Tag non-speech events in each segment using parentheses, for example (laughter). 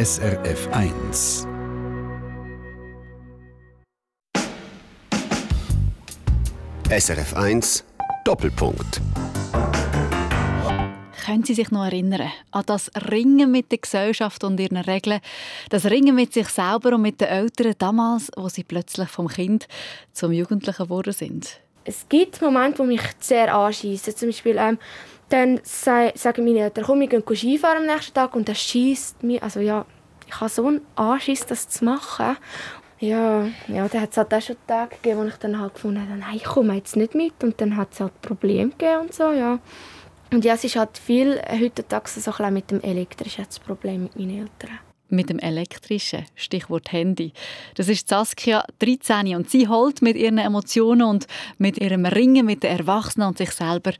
SRF 1. SRF 1 Doppelpunkt. Können Sie sich noch erinnern an das Ringen mit der Gesellschaft und ihren Regeln, das Ringen mit sich selber und mit den Eltern damals, wo sie plötzlich vom Kind zum Jugendlichen geworden sind? Es gibt Momente, die mich sehr anschießen. Zum Beispiel ähm, dann sagen meine Eltern, komm, wir gehen Skifahren am nächsten Tag und das schießt mich. Also ja, ich habe so einen Anschiss, das zu machen. Ja, ja da hat es halt auch schon Tage gegeben, wo ich dann halt gefunden habe, nein, ich komme jetzt nicht mit. Und dann hat es halt Probleme gegeben und so, ja. Und ja, es ist halt viel heutzutage so ein mit dem Elektrischen Problem mit meinen Eltern. Mit dem Elektrischen, Stichwort Handy. Das ist Saskia, 13, und sie holt mit ihren Emotionen und mit ihrem Ringen mit den Erwachsenen und sich selber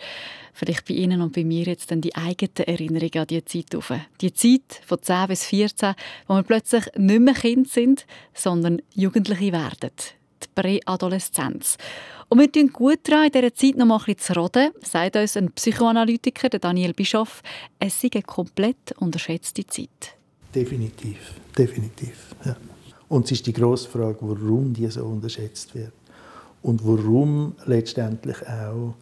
vielleicht bei Ihnen und bei mir jetzt dann die eigenen Erinnerungen an diese Zeit auf. Die Zeit von 10 bis 14, wo wir plötzlich nicht mehr Kind sind, sondern Jugendliche werden. Die Präadoleszenz. Und wir tun gut daran, in dieser Zeit noch mal ein bisschen zu roden, sagt uns ein Psychoanalytiker, Daniel Bischoff, es sei eine komplett unterschätzte Zeit. Definitiv, definitiv. Ja. Und es ist die grosse Frage, warum die so unterschätzt wird. Und warum letztendlich auch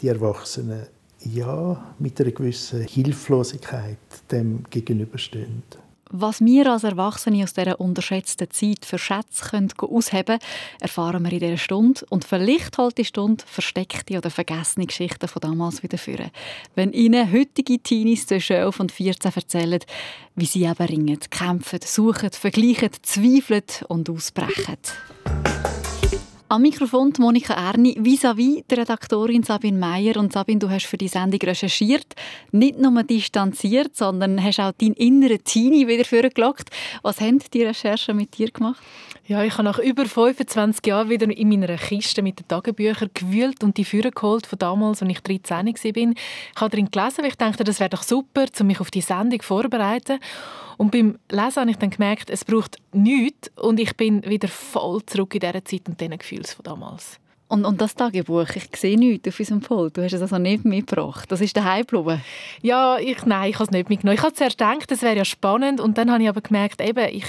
die Erwachsenen ja mit einer gewissen Hilflosigkeit dem gegenüberstehen. Was wir als Erwachsene aus dieser unterschätzten Zeit für Schätze können ausheben können, erfahren wir in dieser Stunde. Und vielleicht holt die Stunde versteckte oder vergessene Geschichten von damals wieder führen. Wenn Ihnen heutige Teenies zwischen 11 und 14 erzählen, wie sie eben ringen, kämpfen, suchen, vergleichen, zweifeln und ausbrechen. Am Mikrofon Monika Erni, vis-à-vis der Redaktorin Sabine Meyer. Und Sabine, du hast für die Sendung recherchiert, nicht nur distanziert, sondern hast auch deinen inneren Teenie wieder vorgelockt. Was haben die Recherchen mit dir gemacht? Ja, ich habe nach über 25 Jahren wieder in meiner Kiste mit den Tagebüchern gewühlt und die Führer geholt von damals, als ich 13 war. Ich habe darin gelesen, weil ich dachte, das wäre doch super, um mich auf die Sendung vorzubereiten. Und beim Lesen habe ich dann gemerkt, es braucht nichts und ich bin wieder voll zurück in dieser Zeit und diesen Gefühlen von damals. Und, und das Tagebuch, ich sehe nichts auf unserem Pult. Du hast es also nicht mitgebracht. Das ist daheim geblieben? Ja, ich, nein, ich habe es nicht mitgenommen. Ich habe zuerst gedacht, das wäre ja spannend und dann habe ich aber gemerkt, eben, ich,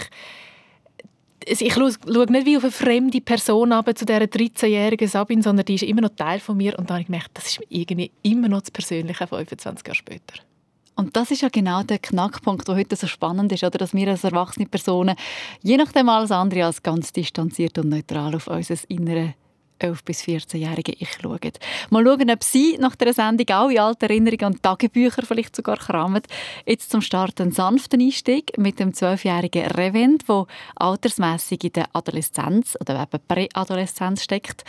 ich schaue nicht wie auf eine fremde Person ab, zu dieser 13-jährigen Sabine, sondern die ist immer noch Teil von mir. Und dann habe ich gemerkt, das ist irgendwie immer noch das Persönliche 25 Jahre später. Und das ist ja genau der Knackpunkt, der heute so spannend ist, oder? dass wir als erwachsene Personen, je nachdem alles andere als ganz distanziert und neutral auf unser innere 11- bis 14-jährige Ich schauen. Mal schauen, ob Sie nach der Sendung auch in alte Erinnerungen und Tagebücher vielleicht sogar kramen. Jetzt zum Start einen sanften Einstieg mit dem 12-jährigen Revent, der altersmässig in der Adoleszenz oder eben Präadoleszenz steckt.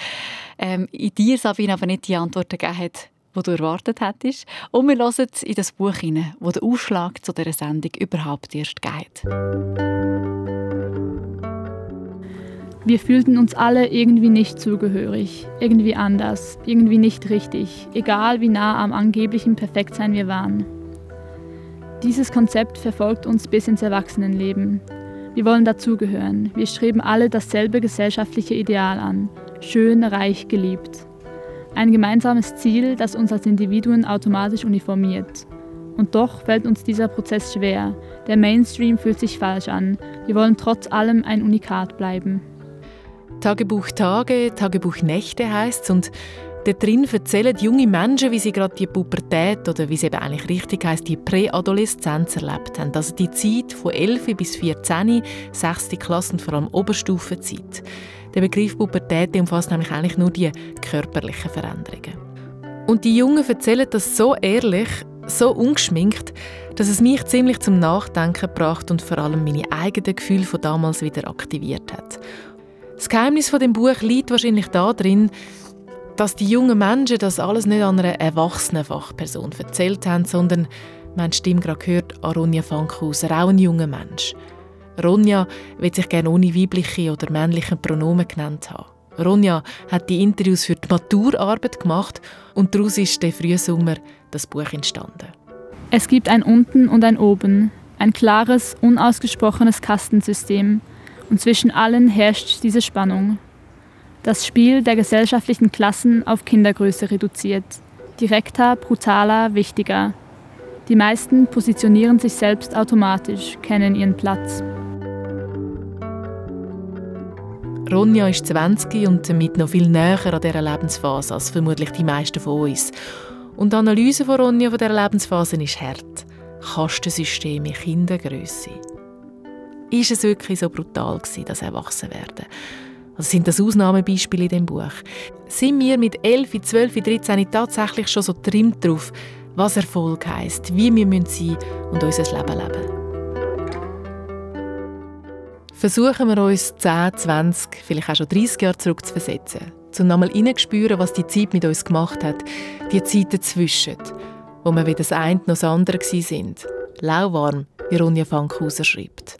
Ähm, in dir, Sabine, aber nicht die Antworten gegeben hat, die du erwartet hättest. Und wir hören in das Buch hinein, wo der Ausschlag zu dieser Sendung überhaupt erst geht. Wir fühlten uns alle irgendwie nicht zugehörig, irgendwie anders, irgendwie nicht richtig, egal wie nah am angeblichen Perfektsein wir waren. Dieses Konzept verfolgt uns bis ins Erwachsenenleben. Wir wollen dazugehören, wir streben alle dasselbe gesellschaftliche Ideal an, schön, reich, geliebt. Ein gemeinsames Ziel, das uns als Individuen automatisch uniformiert. Und doch fällt uns dieser Prozess schwer. Der Mainstream fühlt sich falsch an. Wir wollen trotz allem ein Unikat bleiben. Tagebuch Tage, Tagebuch Nächte heißt und Dort drin erzählen junge Menschen, wie sie gerade die Pubertät oder wie es eben eigentlich richtig heißt, die Präadoleszenz erlebt haben. Also die Zeit von 11 bis 14, 6. Klasse und vor allem Oberstufenzeit. Der Begriff Pubertät umfasst nämlich eigentlich nur die körperlichen Veränderungen. Und die Jungen erzählen das so ehrlich, so ungeschminkt, dass es mich ziemlich zum Nachdenken gebracht und vor allem meine eigenen Gefühle von damals wieder aktiviert hat. Das Geheimnis von dem Buch liegt wahrscheinlich darin, dass die jungen Menschen das alles nicht an einer erwachsenen Fachperson erzählt haben, sondern man Stimme gerade gehört an Ronja Fankhauser, auch ein junger Mensch. Ronja will sich gerne ohne weibliche oder männliche Pronomen genannt haben. Ronja hat die Interviews für die Maturarbeit gemacht und daraus ist der Frühsommer das Buch entstanden. Es gibt ein Unten und ein Oben, ein klares, unausgesprochenes Kastensystem und zwischen allen herrscht diese Spannung. Das Spiel der gesellschaftlichen Klassen auf Kindergröße reduziert. Direkter, brutaler, wichtiger. Die meisten positionieren sich selbst automatisch, kennen ihren Platz. Ronja ist 20 und damit noch viel näher an dieser Lebensphase als vermutlich die meisten von uns. Und die Analyse von Ronja von dieser Lebensphase ist hart. Kastensysteme, Kindergröße. Ist es wirklich so brutal gewesen, das Erwachsenwerden? Also sind das Ausnahmebeispiele in dem Buch? Sind wir mit 11, 12, 13 tatsächlich schon so trimmt drauf, was Erfolg heisst, wie wir sein müssen und unser Leben leben? Versuchen wir uns 10, 20, vielleicht auch schon 30 Jahre zurück zu um nochmal hineinzuspüren, was die Zeit mit uns gemacht hat, die Zeit dazwischen, wo wir weder das eine noch das andere sind. Lauwarm, wie Ronja Fankhauser schreibt.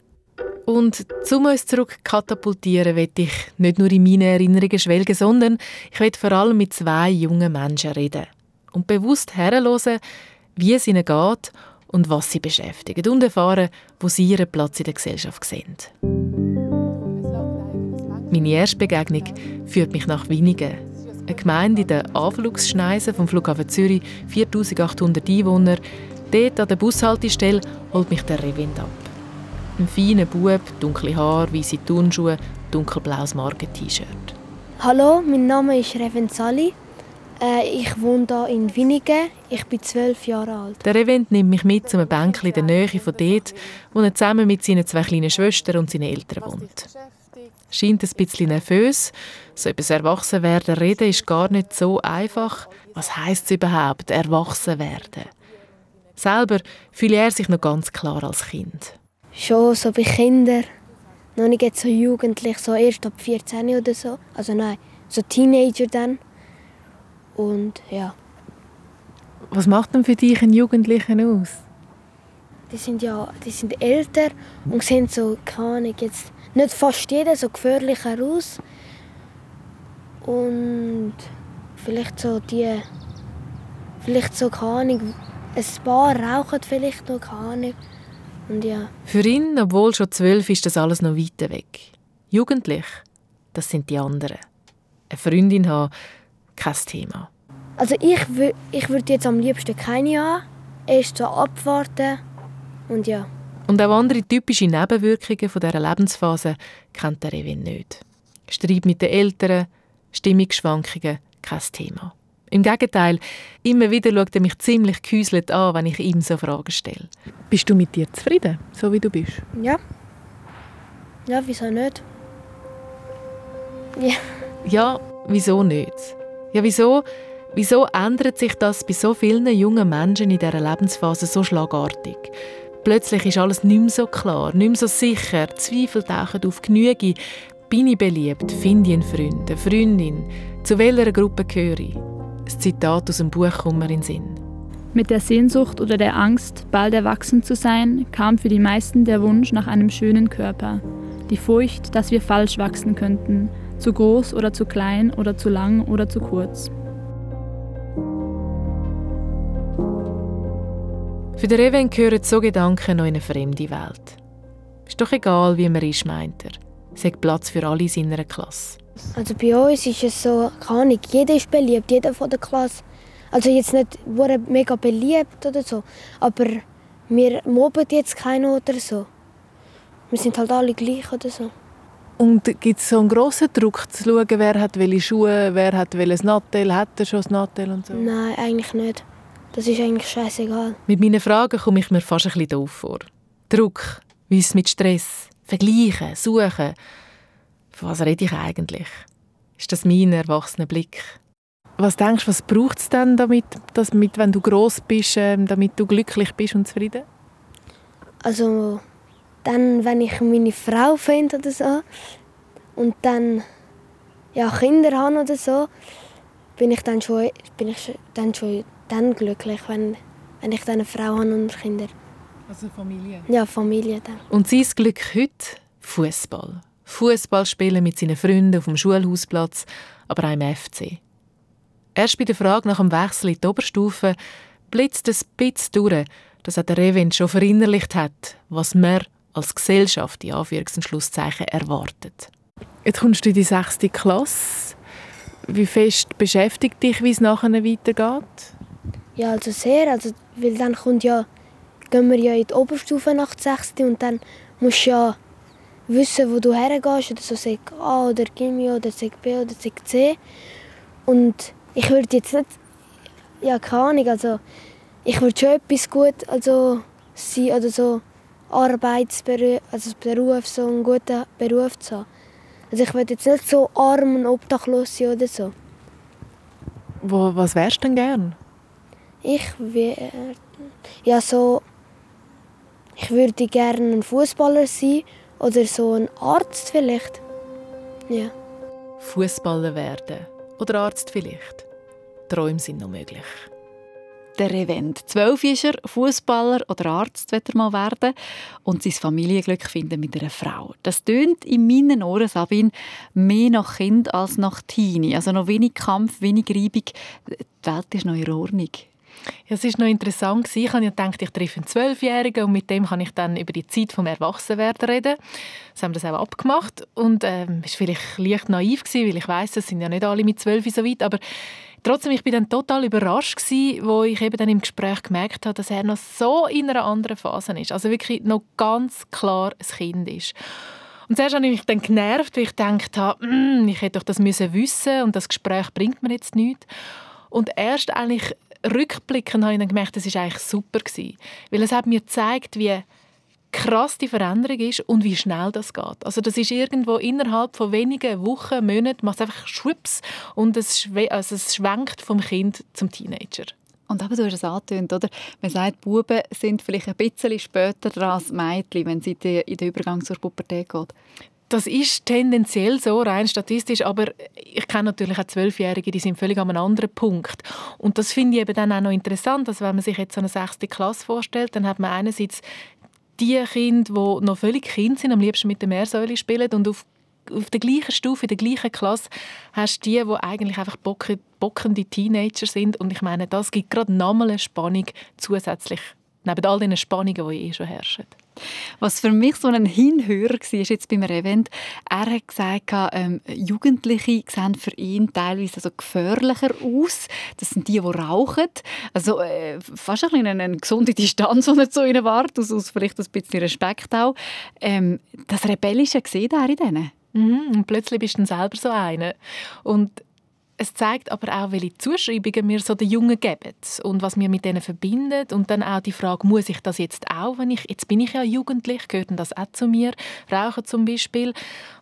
Und um uns zurück katapultieren, will ich nicht nur in meine Erinnerungen schwelgen, sondern ich will vor allem mit zwei jungen Menschen reden und bewusst herhören, wie es ihnen geht und was sie beschäftigt und erfahren, wo sie ihren Platz in der Gesellschaft sehen. Meine erste Begegnung führt mich nach Winigen, eine Gemeinde in der Anflugsschneise vom Flughafen Zürich, 4800 Einwohner. Dort an der Bushaltestelle holt mich der Revind ab. Ein feiner Bub, dunkle Haare, weiße Turnschuhe, dunkelblaues Marken-T-Shirt. Hallo, mein Name ist Reven Sali. Äh, ich wohne hier in Winigen. Ich bin zwölf Jahre alt. Der Revent nimmt mich mit zu einem Bänkchen in der Nähe von dort, wo er zusammen mit seinen zwei kleinen Schwestern und seinen Eltern wohnt. Scheint ein bisschen nervös. So das Erwachsenwerden reden ist gar nicht so einfach. Was heisst es überhaupt, Erwachsenwerden? Selber fühle er sich noch ganz klar als Kind. Schon so bei Kindern. Noch nicht jetzt so jugendlich, so erst ab 14 oder so. Also nein, so Teenager dann. Und ja. Was macht denn für dich einen Jugendlichen aus? Die sind ja die sind älter und sehen so, keine Ahnung, jetzt nicht fast jeder so gefährlicher aus. Und vielleicht so die, vielleicht so, keine Ahnung, ein paar rauchen vielleicht noch, keine Ahnung. Und ja. Für ihn, obwohl schon zwölf, ist das alles noch weit weg. Jugendlich, das sind die anderen. Eine Freundin haben, kein Thema. Also ich, ich würde jetzt am liebsten keine haben. Erst so abwarten und ja. Und auch andere typische Nebenwirkungen von dieser Lebensphase kennt der Revin nicht. Streit mit den Eltern, Stimmungsschwankungen, kein Thema. Im Gegenteil, immer wieder schaut er mich ziemlich gehäuselt an, wenn ich ihm so Fragen stelle. Bist du mit dir zufrieden, so wie du bist? Ja. Ja, wieso nicht? Ja. Ja, wieso nicht? Ja, wieso, wieso ändert sich das bei so vielen jungen Menschen in dieser Lebensphase so schlagartig? Plötzlich ist alles nicht mehr so klar, nicht mehr so sicher, Zweifel tauchen auf Genüge. Bin ich beliebt? Finde ich einen Freund, eine Freundin? Zu welcher Gruppe gehöre ich? Ein Zitat aus dem Buch kommt mir in den Sinn. Mit der Sehnsucht oder der Angst, bald erwachsen zu sein, kam für die meisten der Wunsch nach einem schönen Körper. Die Furcht, dass wir falsch wachsen könnten, zu groß oder zu klein oder zu lang oder zu kurz. Für den Reven gehören so Gedanken noch in eine fremde Welt. Ist doch egal, wie man ist, meint er. Es hat Platz für alle in seiner Klasse. Also bei uns ist es so, keine Ahnung, jeder ist beliebt, jeder von der Klasse. Also jetzt nicht wurde mega beliebt oder so, aber wir mobben jetzt keinen oder so. Wir sind halt alle gleich oder so. Und gibt es so einen grossen Druck zu schauen, wer hat welche Schuhe, wer hat welches Nattel, hat er schon das Nattel und so? Nein, eigentlich nicht. Das ist eigentlich scheißegal. Mit meinen Fragen komme ich mir fast ein bisschen doof vor. Druck, wie es mit Stress, Vergleichen, Suchen. Von was rede ich eigentlich? Ist das mein erwachsener Blick? Was denkst du, was braucht es denn damit, damit, wenn du groß bist, ähm, damit du glücklich bist und zufrieden? Also, dann, wenn ich meine Frau finde oder so und dann ja, Kinder habe oder so, bin ich dann schon, bin ich dann schon dann glücklich, wenn, wenn ich dann eine Frau habe und Kinder. Also Familie? Ja, Familie dann. Und sein Glück heute? Fußball. Fußball spielen mit seinen Freunden auf dem Schulhausplatz, aber auch im FC. Erst bei der Frage nach dem Wechsel in die Oberstufe blitzt es bisschen durch, dass auch der Revent schon verinnerlicht hat, was man als Gesellschaft in Anführungs- und Schlusszeichen erwartet. Jetzt kommst du in die sechste Klasse. Wie fest beschäftigt dich, wie es nachher weitergeht? Ja, also sehr. Also, weil dann kommt ja gehen wir ja in die Oberstufe nach der 6. und dann musst du ja wissen, wo du hergehst, oder so Sek A oder Gimmi oder Sek B oder Sek C. Und ich würde jetzt nicht, ja keine Ahnung, also ich würde schon etwas gut also sein oder so Arbeitsberuf, also Beruf, so einen guten Beruf zu haben. Also ich würde jetzt nicht so arm und obdachlos sein oder so. Wo, was wärst du denn gern? Ich wäre ja so ich würde gerne ein Fußballer sein oder so ein Arzt vielleicht. Ja. Fußballer werden oder Arzt vielleicht. Träume sind noch möglich. Der Revent. Zwölf ist er, Fußballer oder Arzt wird er mal werden und sein Familienglück finden mit einer Frau. Das tönt in meinen Ohren, Sabine, mehr nach Kind als nach Teenie. Also noch wenig Kampf, wenig Reibung. Die Welt ist noch in Ordnung. Ja, es war noch interessant. Ich habe gedacht, ich treffe einen Zwölfjährigen und mit dem kann ich dann über die Zeit des Erwachsenwerden reden. Das haben wir das auch abgemacht. Und ähm, es war vielleicht leicht naiv, weil ich weiß, es sind ja nicht alle mit zwölf so weit, aber Trotzdem, ich bin dann total überrascht gewesen, wo ich eben dann im Gespräch gemerkt habe, dass er noch so in einer anderen Phase ist. Also wirklich noch ganz klar ein Kind ist. Und zuerst habe ich mich dann genervt, weil ich gedacht habe, mm, ich hätte doch das müssen wissen und das Gespräch bringt mir jetzt nichts. Und erst eigentlich rückblickend habe ich dann gemerkt, das war eigentlich super gewesen, weil es hat mir gezeigt, wie krass die Veränderung ist und wie schnell das geht. Also das ist irgendwo innerhalb von wenigen Wochen, Monaten, macht es einfach schwupps und es, also es schwenkt vom Kind zum Teenager. Und eben, du hast es angetönt, oder? Man sagt, Buben sind vielleicht ein bisschen später dran als Mädchen, wenn sie in den Übergang zur Pubertät geht. Das ist tendenziell so, rein statistisch, aber ich kenne natürlich auch Zwölfjährige, die sind völlig an einem anderen Punkt. Und das finde ich eben dann auch noch interessant, dass wenn man sich jetzt so eine sechste Klasse vorstellt, dann hat man einerseits die Kinder, die noch völlig Kind sind, am liebsten mit der Meersäule spielen und auf auf der gleichen Stufe, in der gleichen Klasse, hast du die, die eigentlich einfach bockende Teenager sind. Und ich meine, das gibt gerade nochmal eine Spannung zusätzlich, neben all den Spannungen, die eh schon herrschen. Was für mich so ein Hinhörer war, jetzt beim Event, er hat gesagt, ähm, Jugendliche sehen für ihn teilweise also gefährlicher aus. Das sind die, die rauchen. Also äh, fast ein eine, eine gesunde Distanz, die er zu ihnen wartet, aus, aus vielleicht ein bisschen Respekt auch. Ähm, das Rebellische sieht er in denen. Mhm, und plötzlich bist du dann selber so einer. Und es zeigt aber auch, welche Zuschreibungen wir so den Jungen geben und was wir mit denen verbindet und dann auch die Frage, muss ich das jetzt auch, wenn ich, jetzt bin ich ja jugendlich, gehört das auch zu mir, Rauchen zum Beispiel.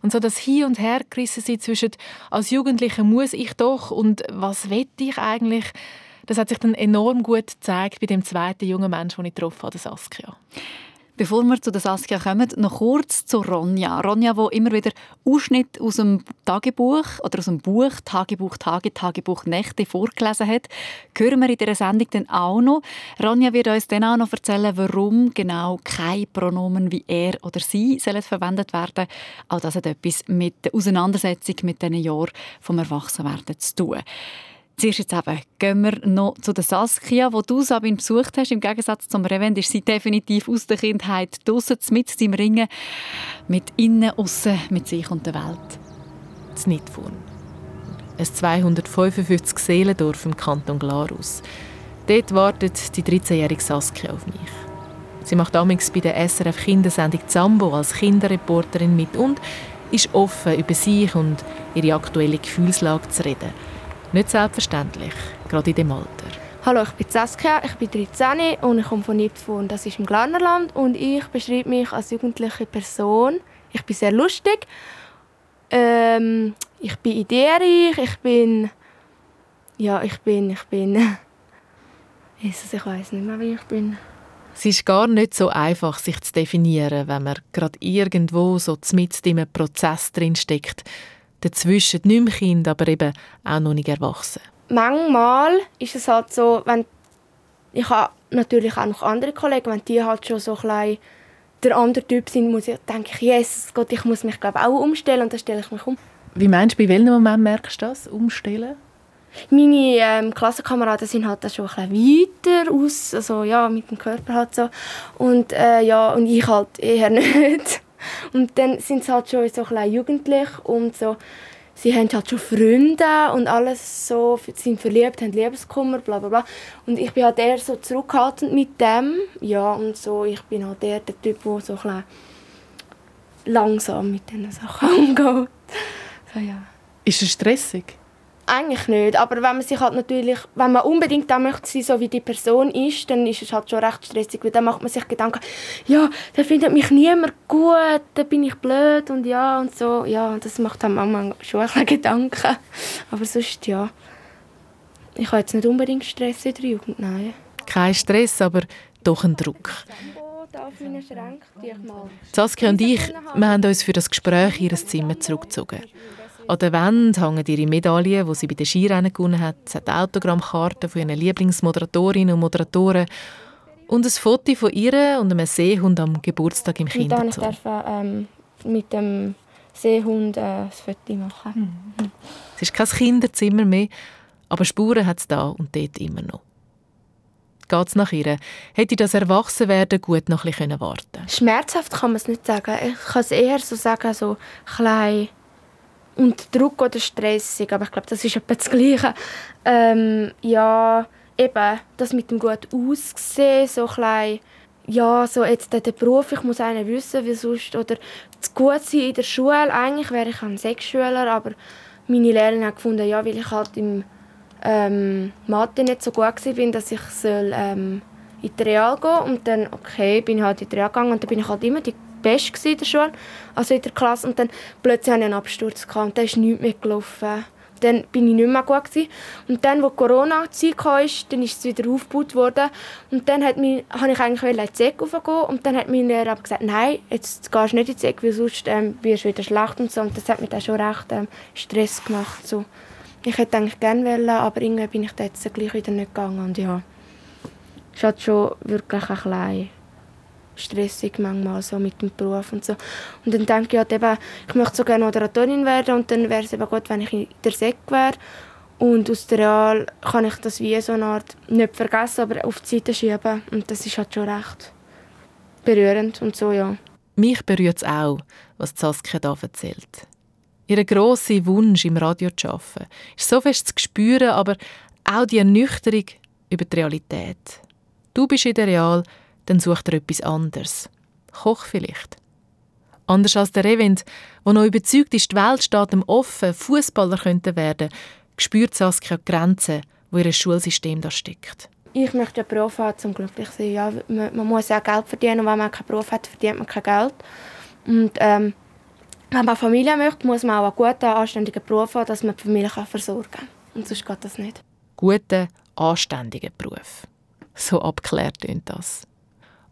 Und so das Hin und Her gerissen sind zwischen als Jugendlicher muss ich doch und was will ich eigentlich, das hat sich dann enorm gut gezeigt bei dem zweiten jungen Menschen, den ich getroffen habe, Saskia. Bevor wir zu Saskia kommen, noch kurz zu Ronja. Ronja, wo immer wieder Ausschnitt aus dem Tagebuch oder aus dem Buch Tagebuch Tage, Tagebuch Nächte vorgelesen hat, hören wir in dieser Sendung dann auch noch. Ronja wird uns dann auch noch erzählen, warum genau keine Pronomen wie er oder sie sollen verwendet werden. Auch das hat etwas mit der Auseinandersetzung mit diesen Jahren vom Erwachsenwerden zu tun. Zuerst jetzt eben gehen wir noch zu der Saskia, wo du Sabine besucht hast. Im Gegensatz zum Revent ist sie definitiv aus der Kindheit draussen, mit im Ringen, mit innen, aussen, mit sich und der Welt. Das Nidfurn. Ein 255 Seelendorf im Kanton Glarus. Dort wartet die 13-jährige Saskia auf mich. Sie macht damals bei der SRF Kindersendung Zambo als Kinderreporterin mit und ist offen, über sich und ihre aktuelle Gefühlslage zu reden. Nicht selbstverständlich, gerade in dem Alter. Hallo, ich bin Saskia, ich bin 13 und ich komme von Nipfun, das ist im Glarnerland und ich beschreibe mich als jugendliche Person. Ich bin sehr lustig, ähm, ich bin ideenreich, ich bin, ja, ich bin, ich bin, (laughs) Jesus, ich weiß nicht mehr, wie ich bin. Es ist gar nicht so einfach, sich zu definieren, wenn man gerade irgendwo so mitten in einem Prozess drin steckt dazwischen nicht mehr Kind, aber eben auch noch nicht erwachsen. Manchmal ist es halt so, wenn ich habe natürlich auch noch andere Kollegen, wenn die halt schon so ein der andere Typ sind, muss ich, denke ich, Jesus Gott, ich muss mich glaube auch umstellen und dann stelle ich mich um. Wie meinst du, bei welchem Moment merkst du das, umstellen? Meine ähm, Klassenkameraden sind halt schon ein bisschen weiter aus, also ja, mit dem Körper halt so. Und äh, ja, und ich halt eher (laughs) nicht. Und dann sind sie halt schon so ein jugendlich und so sie haben halt schon Freunde und alles so, sind verliebt, haben Liebeskummer, bla bla bla. Und ich bin halt eher so zurückhaltend mit dem, ja, und so, ich bin halt eher der Typ, der so ein langsam mit diesen Sachen (laughs) umgeht. So, ja. Ist es stressig? Eigentlich nicht, aber wenn man sich halt natürlich, wenn man unbedingt da möchte sein, so wie die Person ist, dann ist es halt schon recht stressig, weil dann macht man sich Gedanken, ja, der findet mich niemand gut, dann bin ich blöd und ja und so, ja, das macht dann manchmal schon ein bisschen Gedanken, aber sonst ja, ich habe jetzt nicht unbedingt Stress in der Jugend, nein. Kein Stress, aber doch ein Druck. Saskia und ich, wir haben uns für das Gespräch in ihr Zimmer zurückgezogen. An der Wand hängen ihre Medaillen, die sie bei den Skirennen gewonnen hat. Es hat Autogrammkarten von ihren Lieblingsmoderatorinnen und Moderatoren und ein Foto von ihr und einem Seehund am Geburtstag im Kinderzoo. Und dann ähm, mit dem Seehund äh, ein Foto machen. Mhm. Es ist kein Kinderzimmer mehr, aber Spuren hat es da und dort immer noch. Geht es nach ihr? Hätte das Erwachsenwerden gut noch ein bisschen warten Schmerzhaft kann man es nicht sagen. Ich kann es eher so sagen, so klein und Druck oder stressig, aber ich glaube, das ist etwa das Gleiche. Ähm, ja, eben, das mit dem gut Aussehen, so klein ja, so jetzt der Beruf, ich muss einen wissen, wie sonst, oder zu gut sein in der Schule, eigentlich wäre ich ein Sechsschüler, aber meine Lehrerin hat gefunden, ja, weil ich halt im ähm, Mathe nicht so gut war, dass ich soll, ähm, in die Real gehen und dann, okay, bin ich halt in die Real gegangen und dann bin ich halt immer die Beste in der Schule, also in der Klasse. Und dann plötzlich hatte ich einen Absturz und dann ist nichts mehr gelaufen. Dann bin ich nicht mehr gut gewesen. Und dann, als Corona-Zeit kam, dann ist es wieder aufgebaut worden. Und dann hat mich, habe ich eigentlich in die Zeck raufgehen und dann hat mein Lehrer gesagt, nein, jetzt gehst du nicht in die Zeck, weil sonst ähm, wirst du wieder schlecht und so. Und das hat mir dann schon recht ähm, Stress gemacht. So. Ich hätte eigentlich gerne wollen, aber irgendwie bin ich jetzt gleich wieder nicht gegangen. Und ja, es halt schon wirklich ein bisschen stressig manchmal so mit dem Beruf und so. Und dann denke ich halt eben, ich möchte so gerne Moderatorin werden und dann wäre es eben gut, wenn ich in der Sek wäre. Und aus der Real kann ich das wie so eine Art nicht vergessen, aber auf die Seite schieben. Und das ist halt schon recht berührend und so, ja. Mich berührt es auch, was Saskia hier erzählt. Ihr grosser Wunsch, im Radio zu arbeiten, ist so fest zu spüren, aber auch die Ernüchterung über die Realität. Du bist in der Real, dann sucht er etwas anderes. Koch vielleicht. Anders als der Revent, der noch überzeugt ist, die Welt steht ihm offen, Fußballer könnten werden, spürt Saskia die Grenzen, wo ihr Schulsystem da steckt. Ich möchte einen Beruf haben, um glücklich zu sein. Ja, man, man, muss auch Geld verdienen und wenn man keinen Beruf hat, verdient man kein Geld. Und ähm, wenn man Familie möchte, muss man auch einen guten, anständigen Beruf haben, dass man die Familie versorgen kann. Und sonst geht das nicht. Guten, anständigen Beruf. So abgeklärt klingt das.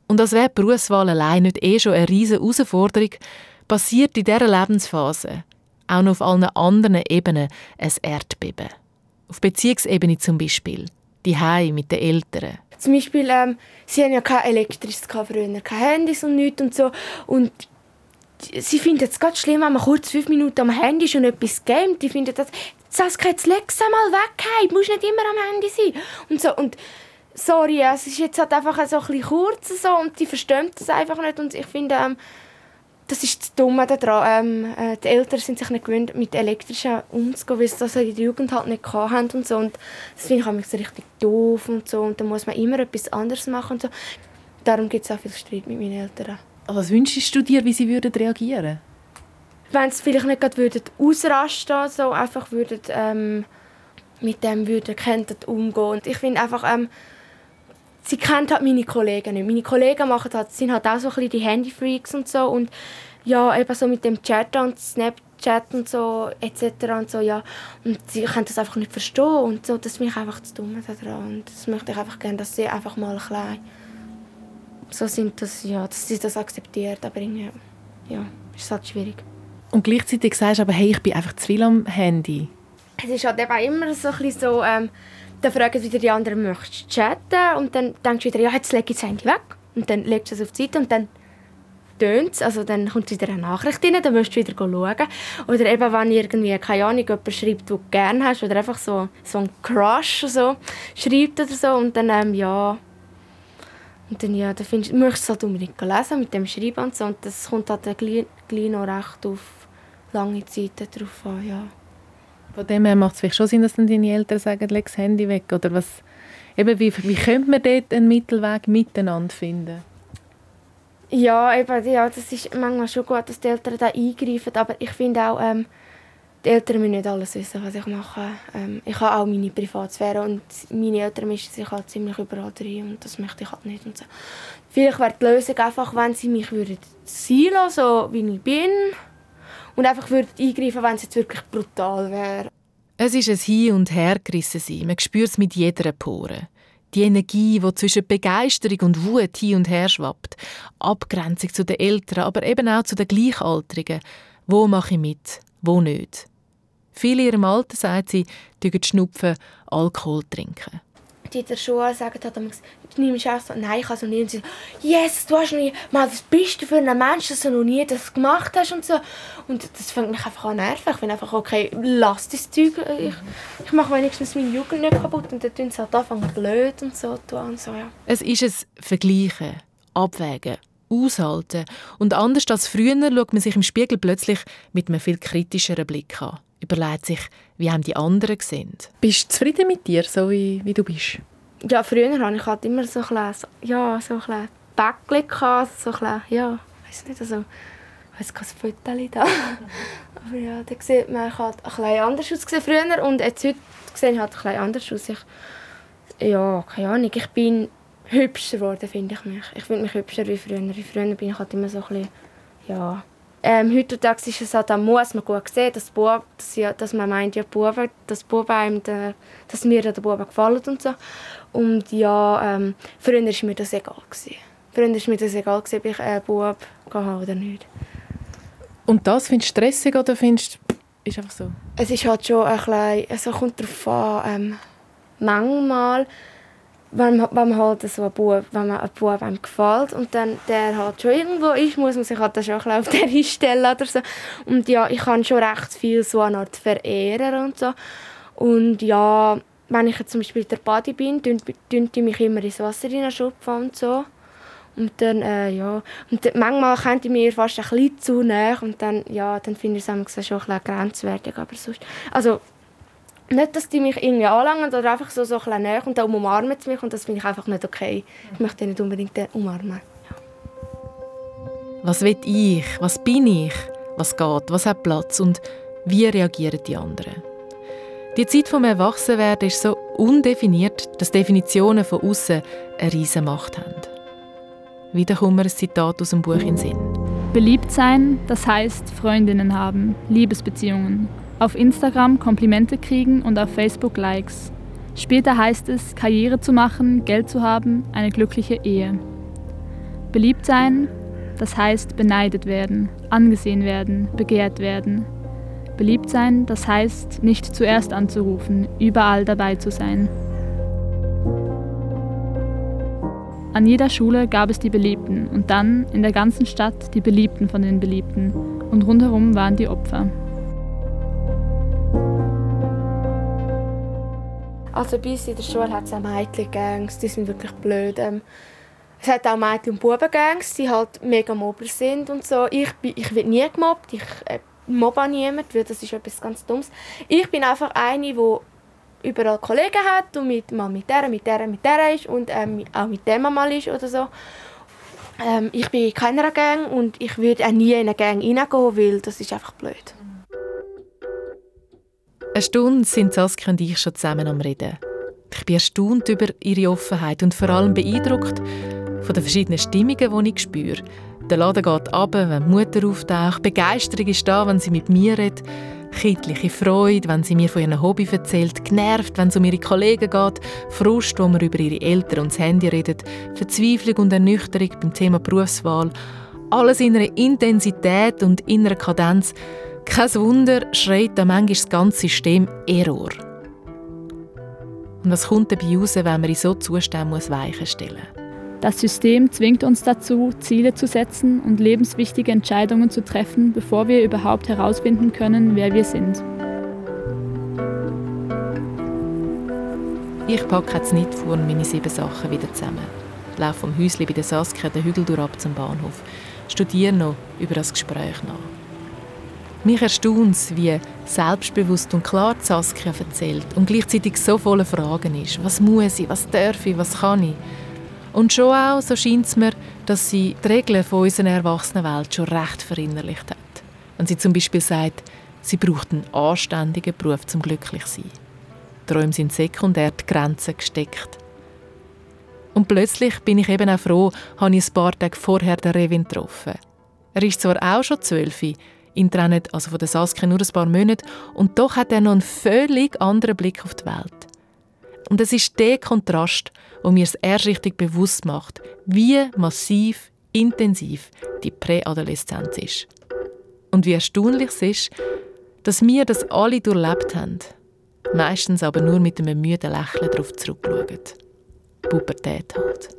Und als wäre die Berufswahl allein nicht eh schon eine riesige Herausforderung, passiert in dieser Lebensphase auch noch auf allen anderen Ebenen ein Erdbeben. Auf Beziehungsebene zum Beispiel. Die Hause mit den Eltern. Zum Beispiel, ähm, sie haben ja kein elektrisches früher, keine Handys und nichts und so. Und sie finden es ganz schlimm, wenn man kurz fünf Minuten am Handy schon etwas gamet. Die finden das, Saskia, jetzt leg es einmal weg, du musst nicht immer am Handy sein. Und so, und sorry, es ist jetzt halt einfach so ein bisschen kurz so, und die verstehen das einfach nicht und ich finde, ähm, das ist das Dumme daran. Ähm, äh, die Eltern sind sich nicht gewöhnt, mit elektrischen umzugehen, weil sie das in der Jugend halt nicht haben und so. Und das finde ich so richtig doof und so. Und dann muss man immer etwas anderes machen und so. Darum gibt es auch viel Streit mit meinen Eltern. Was wünschst du dir, wie sie würden reagieren Wenn sie vielleicht nicht gerade würden ausrasten so einfach würden, ähm, mit dem würden, könnten umgehen. Und ich finde einfach, ähm, sie kennt halt meine Kollegen nicht. Meine Kollegen machen halt, sind halt auch so ein bisschen die Handyfreaks und so und ja, eben so mit dem Chat und Snapchat und so etc. und so, ja. Und sie können das einfach nicht verstehen und so, das ist mich einfach zu dumm daran und das möchte ich einfach gerne, dass sie einfach mal ein klein so sind, dass, ja, dass sie das akzeptiert, aber irgendwie, ja, ist halt schwierig. Und gleichzeitig sagst du aber, hey, ich bin einfach zu viel am Handy. Es ist halt eben immer so ein bisschen so, ähm, dann fragen wieder die anderen, möchtest du chatten? Und dann denkst du wieder, ja, jetzt lege ich das Handy weg. Und dann legst du es auf die Seite und dann tönt es, also dann kommt wieder eine Nachricht rein, dann musst du wieder schauen. Oder eben, wenn irgendwie, keine Ahnung, jemand schreibt, den du gerne hast, oder einfach so, so ein Crush so, schreibt oder so, und dann, ähm, ja, und dann, ja, dann findest, möchtest du es halt unbedingt lesen, mit dem Schreiben und so, und das kommt halt gleich, gleich noch recht auf lange Zeit drauf an, ja. Von dem her macht es vielleicht schon Sinn, dass dann deine Eltern sagen, leg das Handy weg. Oder was, eben, wie, wie könnte man dort einen Mittelweg miteinander finden? Ja, eben, ja, das ist manchmal schon gut, dass die Eltern da eingreifen, aber ich finde auch, ähm, die Eltern müssen nicht alles wissen, was ich mache. Ähm, ich habe auch meine Privatsphäre und meine Eltern mischen sich halt ziemlich überall rein und das möchte ich halt nicht. Und so. Vielleicht wäre die Lösung einfach, wenn sie mich würden lassen, so wie ich bin und einfach würden eingreifen, wenn es jetzt wirklich brutal wäre. Es ist ein Hin- und Hergerissen sein. Man spürt es mit jeder Pore. Die Energie, die zwischen Begeisterung und Wut hin und her schwappt. Abgrenzung zu den Eltern, aber eben auch zu den Gleichaltrigen. Wo mache ich mit, wo nicht? Viele in ihrem Alter, sagt sie, schnupfen, Alkohol trinken. Die in der Schule sagen, halt, du nimmst auch so, nein, ich habe so nie. Und sie yes, du hast noch nie, mal, was bist du für ein Mensch, dass du noch nie das gemacht hast und so. Und das fängt mich einfach an nerven. Ich finde einfach, okay, lass das Zeug. Ich, ich mache wenigstens meine Jugend nicht kaputt und dann tun sie halt anfangen blöd und so. Und so ja. Es ist ein Vergleichen, Abwägen, Aushalten. Und anders als früher schaut man sich im Spiegel plötzlich mit einem viel kritischeren Blick an überlegt sich, wie haben die anderen gesehen. Bist du zufrieden mit dir, so wie, wie du bist? Ja, früher hatte ich halt immer so ein bisschen, ja, so ein Bäckchen, so ein ja, weiß nicht, also, ich weiß kein Foto da. (laughs) Aber ja, da sieht man halt ein bisschen anders aus früher und jetzt heute sehe ich halt ein bisschen anders aus. Ich, ja, keine Ahnung, ich bin hübscher geworden, finde ich mich. Ich finde mich hübscher wie früher. Wie früher bin ich halt immer so ein bisschen, ja, ähm, heutzutage ist es halt, da muss man gut sehen, dass, Bub, dass, ja, dass man meint, ja, Buben, dass, Buben einem der, dass mir der Buben gefallen und so. Und ja, ähm, früher war mir das egal. Gewesen. Früher war mir das egal, gewesen, ob ich einen Bub habe oder nicht. Und das findest du stressig oder findest du, ist einfach so? Es ist halt schon ein bisschen, also kommt darauf an, ähm, manchmal wenn, wenn man halt so ein Bub, wenn man ein Bub einem gefällt und dann der halt schon irgendwo ist, muss man sich halt schon ein auf (laughs) der stellen oder so. Und ja, ich kann schon recht viel so eine Art verehren und so. Und ja, wenn ich jetzt zum Beispiel der Body bin, tun die mich immer ins Wasser schupfen und so. Und dann, äh, ja, und dann, manchmal kennt ich mir fast ein bisschen zu nah und dann, ja, dann finde ich es schon ein bisschen grenzwertig, aber sonst, also nicht, dass die mich irgendwie anlangen oder einfach so, so ein näher und dann umarmen sie mich und das finde ich einfach nicht okay. Ich möchte nicht unbedingt umarmen. Ja. Was will ich? Was bin ich? Was geht? Was hat Platz? Und wie reagieren die anderen? Die Zeit vom Erwachsenwerden ist so undefiniert, dass Definitionen von außen eine riesige Macht haben. Wieder kommt mir ein Zitat aus dem Buch in den Sinn. Beliebt sein, das heißt Freundinnen haben, Liebesbeziehungen, auf Instagram Komplimente kriegen und auf Facebook Likes. Später heißt es, Karriere zu machen, Geld zu haben, eine glückliche Ehe. Beliebt sein, das heißt beneidet werden, angesehen werden, begehrt werden. Beliebt sein, das heißt nicht zuerst anzurufen, überall dabei zu sein. An jeder Schule gab es die Beliebten und dann in der ganzen Stadt die Beliebten von den Beliebten und rundherum waren die Opfer. Also bei uns in der Schule hat es auch Mädchen-Gangs, die sind wirklich blöd. Ähm, es hat auch Mädchen- und Buben-Gangs, die halt mega Mobber sind und so. Ich, ich werde nie gemobbt, ich äh, mobbe niemanden, weil das ist etwas ganz Dummes. Ich bin einfach eine, die überall Kollegen hat und mit, mal mit der, mit der, mit der ist und ähm, auch mit dem mal ist oder so. Ähm, ich bin in keiner Gang und ich würde auch nie in eine Gang reingehen, weil das ist einfach blöd. Eine Stunde sind Saskia und ich schon zusammen am Reden. Ich bin erstaunt über ihre Offenheit und vor allem beeindruckt von den verschiedenen Stimmungen, die ich spüre. Der Laden geht ab, wenn die Mutter auftaucht. Begeisterung ist da, wenn sie mit mir redet. Kindliche Freude, wenn sie mir von ihrem Hobby erzählt. Genervt, wenn es um ihre Kollegen geht. Frust, wo wir über ihre Eltern und das Handy reden. Verzweiflung und Ernüchterung beim Thema Berufswahl. Alles in einer Intensität und in einer Kadenz, kein Wunder, schreit da manchmal das ganze System Error. Und was kommt dabei raus, wenn man in so Zuständen muss Weichen stellen Das System zwingt uns dazu, Ziele zu setzen und lebenswichtige Entscheidungen zu treffen, bevor wir überhaupt herausfinden können, wer wir sind. Ich packe jetzt nicht vor meine sieben Sachen wieder zusammen. Laufe vom Häuschen bei der Saskia den Hügel durch ab zum Bahnhof. Studiere noch über das Gespräch nach. Mich erstaunt es, wie selbstbewusst und klar Saskia erzählt und gleichzeitig so voller Fragen ist. Was muss ich, was darf ich, was kann ich? Und schon auch, so scheint es mir, dass sie die Regeln von unserer Erwachsenenwelt schon recht verinnerlicht hat. Wenn sie zum Beispiel sagt, sie braucht einen anständigen Beruf zum glücklich sein. Träume sind sekundär die Grenzen gesteckt. Und plötzlich bin ich eben auch froh, habe ich ein paar Tage vorher den Revin getroffen. Er ist zwar auch schon zwölf, ihn trennen also von der Saskia nur ein paar Monate, und doch hat er noch einen völlig anderen Blick auf die Welt. Und es ist der Kontrast, der mir es erst richtig bewusst macht, wie massiv, intensiv die Präadoleszenz ist. Und wie erstaunlich es ist, dass wir das alle durchlebt haben, meistens aber nur mit einem müden Lächeln darauf zurückschauen. Pubertät halt.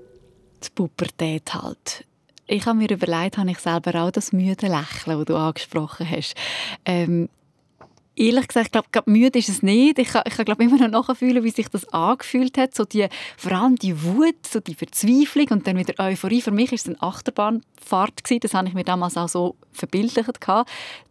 Die Pubertät halt. Ich habe mir überlegt, habe ich selber auch das müde Lächeln, das du angesprochen hast. Ähm, ehrlich gesagt, ich glaube, müde ist es nicht. Ich kann, ich kann glaube immer noch nachfühlen, wie sich das angefühlt hat. So die, vor allem die Wut, so die Verzweiflung und dann wieder Euphorie. Für mich war es eine Achterbahnfahrt. Gewesen. Das habe ich mir damals auch so verbildlicht.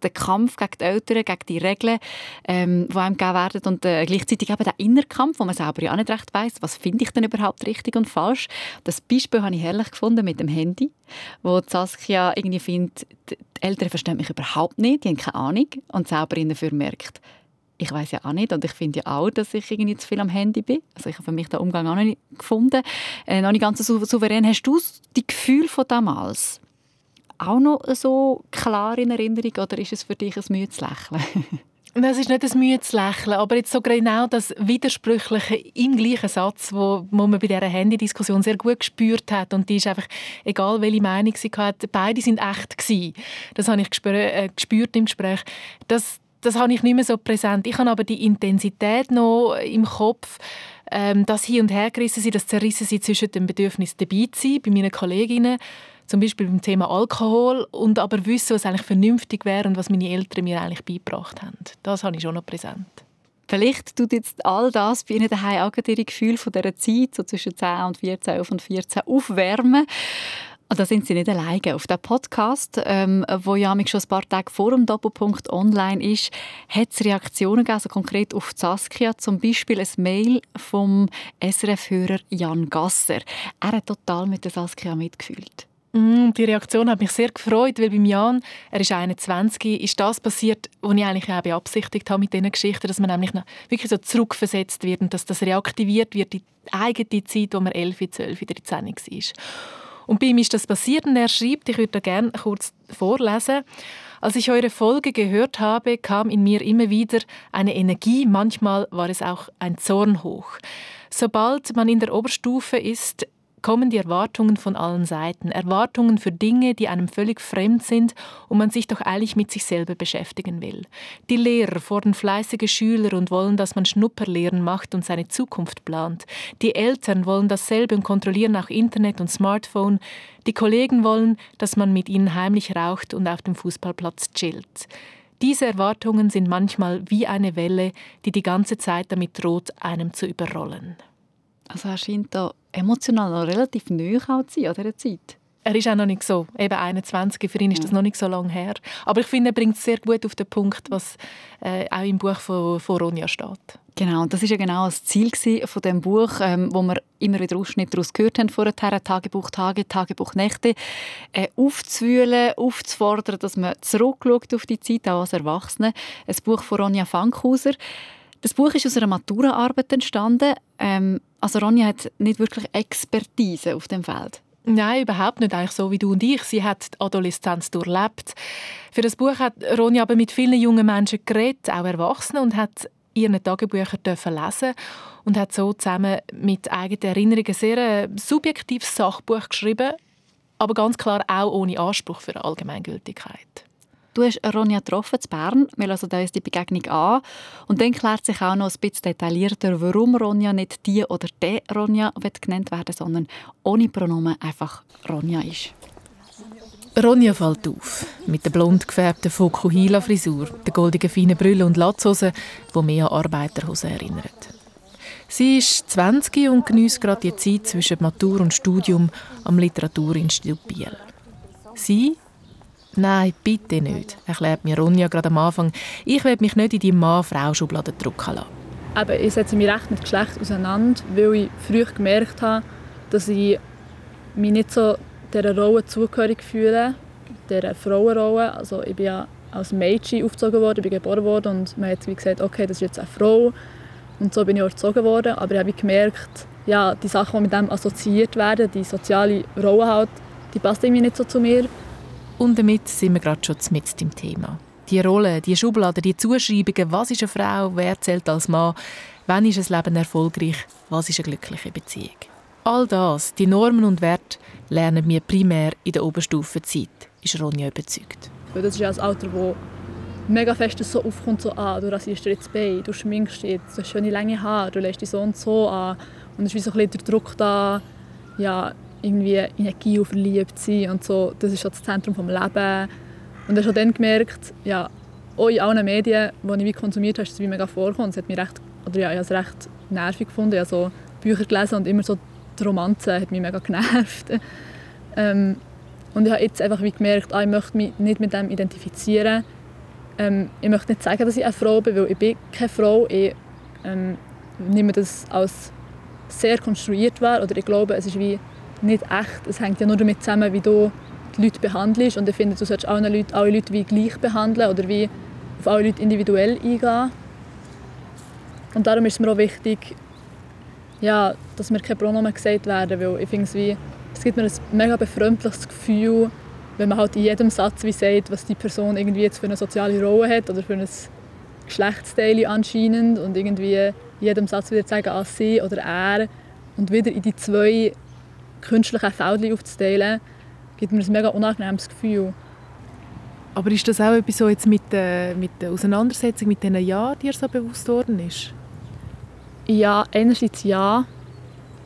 Der Kampf gegen die Eltern, gegen die Regeln, ähm, die einem gegeben werden. Und äh, gleichzeitig eben der Innerkampf, wo man selber ja auch nicht recht weiss, was finde ich denn überhaupt richtig und falsch. Das Beispiel habe ich herrlich gefunden mit dem Handy, wo Saskia irgendwie findet, die Eltern verstehen mich überhaupt nicht, die haben keine Ahnung und selber dafür merkt, ich weiß ja auch nicht und ich finde ja auch, dass ich irgendwie zu viel am Handy bin. Also ich habe für mich den Umgang auch noch nicht gefunden, äh, noch nicht ganz so souverän. Hast du die Gefühl von damals auch noch so klar in Erinnerung oder ist es für dich ein müdes Lächeln? (laughs) Das ist nicht ein müdes Lächeln, aber jetzt so genau das Widersprüchliche im gleichen Satz, wo, wo man bei dieser Handy-Diskussion sehr gut gespürt hat und die ist einfach, egal welche Meinung sie hatte, beide sind echt gewesen. Das habe ich gespür, äh, gespürt im Gespräch. Das, das habe ich nicht mehr so präsent. Ich habe aber die Intensität noch im Kopf, ähm, das hin und her gerissen sie, das zerrissen sie zwischen dem Bedürfnis dabei zu sein, bei meinen Kolleginnen, zum Beispiel beim Thema Alkohol und aber wissen, was eigentlich vernünftig wäre und was meine Eltern mir eigentlich beigebracht haben. Das habe ich schon noch präsent. Vielleicht tut jetzt all das bei Ihnen daheim auch Ihre Gefühle von dieser Zeit, so zwischen 10 und 14, 11 und 14, aufwärmen. Und da sind Sie nicht alleine. Auf dem Podcast, ähm, wo ja schon ein paar Tage vor dem Doppelpunkt online ist, hat es Reaktionen gegeben, also konkret auf Saskia. Zum Beispiel ein Mail vom SRF-Hörer Jan Gasser. Er hat total mit der Saskia mitgefühlt. Mm, die Reaktion hat mich sehr gefreut, weil beim Jan, er ist 21, ist das passiert, was ich eigentlich auch beabsichtigt habe mit diesen Geschichten, dass man nämlich wirklich so zurückversetzt wird und dass das reaktiviert wird, die eigene Zeit, wo man 11, 12, 13 war. Und bei ihm ist das passiert und er schreibt, ich würde da gerne kurz vorlesen. Als ich eure Folge gehört habe, kam in mir immer wieder eine Energie, manchmal war es auch ein Zorn hoch. Sobald man in der Oberstufe ist, kommen die Erwartungen von allen Seiten. Erwartungen für Dinge, die einem völlig fremd sind und man sich doch eilig mit sich selber beschäftigen will. Die Lehrer fordern fleißige Schüler und wollen, dass man Schnupperlehren macht und seine Zukunft plant. Die Eltern wollen dasselbe und kontrollieren auch Internet und Smartphone. Die Kollegen wollen, dass man mit ihnen heimlich raucht und auf dem Fußballplatz chillt. Diese Erwartungen sind manchmal wie eine Welle, die die ganze Zeit damit droht, einem zu überrollen. Also er scheint da emotional noch relativ neu an dieser Zeit. Er ist auch noch nicht so, eben 21, für ihn ist das noch nicht so lange her. Aber ich finde, er bringt es sehr gut auf den Punkt, was äh, auch im Buch von, von Ronja steht. Genau, und das ist ja genau das Ziel von dem Buch, ähm, wo wir immer wieder Ausschnitte daraus gehört haben vorher, Tagebuchtage, Tagebuchnächte, äh, aufzuwühlen, aufzufordern, dass man zurückschaut auf die Zeit, auch als Erwachsene. Ein Buch von Ronja Fankhauser. Das Buch ist aus einer Maturaarbeit entstanden. Ähm, also Ronja hat nicht wirklich Expertise auf dem Feld. Nein, überhaupt nicht. Eigentlich so wie du und ich. Sie hat die Adoleszenz durchlebt. Für das Buch hat Ronja aber mit vielen jungen Menschen geredet, auch Erwachsenen, und hat ihre Tagebücher dürfen lesen und hat so zusammen mit eigenen Erinnerungen sehr ein subjektives Sachbuch geschrieben, aber ganz klar auch ohne Anspruch für Allgemeingültigkeit. Du hast Ronja getroffen in Bern. Wir hören uns die Begegnung an. Und dann klärt sich auch noch ein bisschen detaillierter, warum Ronja nicht die oder der Ronja genannt werden sondern ohne Pronomen einfach Ronja ist. Ronja fällt auf. Mit der blond gefärbten Fokuhila-Frisur, der goldigen feinen Brille und Latzhose, die mehr an Arbeiterhosen erinnert. Sie ist 20 und genießt gerade die Zeit zwischen Matur und Studium am Literaturinstitut Biel. Sie Nein, bitte nicht, erklärt mir Ronja gerade am Anfang. Ich will mich nicht in die Mann-Frau-Schublade drücken lassen. Aber ich setze mich recht mit Geschlecht auseinander, weil ich früh gemerkt habe, dass ich mich nicht so dieser Rolle zugehörig fühle, dieser Frauenrolle. Also ich bin ja als Mädchen aufgezogen worden, bin geboren worden und man hat wie gesagt, okay, das ist jetzt eine Frau. Und so bin ich auch erzogen worden. Aber ich habe gemerkt, ja, die Sachen, die mit dem assoziiert werden, die soziale Rolle halt, die passt irgendwie nicht so zu mir. Und damit sind wir gerade schon mit dem Thema. Die Rolle, die Schubladen, die Zuschreibungen, was ist eine Frau, wer zählt als Mann, wann ist ein Leben erfolgreich, was ist eine glückliche Beziehung. All das, die Normen und Werte, lernen wir primär in der Oberstufenzeit, ist Ronja überzeugt. Das ist ja ein Alter, wo mega fest so aufkommt, so, ah, du rasierst dir jetzt Bein, du schminkst dich, du hast schöne lange Haare, du lässt dich so und so an. Und es ist wie so ein bisschen der Druck da, ja, irgendwie Energie verliebt sein und so. Das ist das Zentrum des Lebens. Und ich habe dann gemerkt, ja, auch in allen Medien, die ich konsumiert habe, ist es wie mega vorkommt. Es hat mich recht, oder ja, ich habe es recht nervig gefunden. Ich habe so Bücher gelesen und immer so die Romanze hat mich mega genervt. (laughs) ähm, und ich habe jetzt einfach wie gemerkt, ah, ich möchte mich nicht mit dem identifizieren. Ähm, ich möchte nicht sagen, dass ich eine Frau bin, weil ich bin keine Frau. Ich ähm, nehme das als sehr konstruiert wahr. Oder ich glaube, es ist wie nicht echt. Es hängt ja nur damit zusammen, wie du die Leute behandelst. Und ich finde, du solltest alle Leute, alle Leute wie gleich behandeln oder wie auf alle Leute individuell eingehen. Und darum ist es mir auch wichtig, ja, dass mir keine Pronomen gesagt werden, weil ich finde es wie, es gibt mir ein mega befremdliches Gefühl, wenn man halt in jedem Satz wie sagt, was die Person irgendwie jetzt für eine soziale Rolle hat oder für ein Geschlechtsteil anscheinend und irgendwie in jedem Satz wieder sagen, ah, sie oder er und wieder in die zwei künstlichen Feldchen aufzuteilen, gibt mir ein mega unangenehmes Gefühl. Aber ist das auch etwas so jetzt mit der, mit der Auseinandersetzung mit diesen Jahren, die dir so bewusst worden ist? Ja, einerseits ja,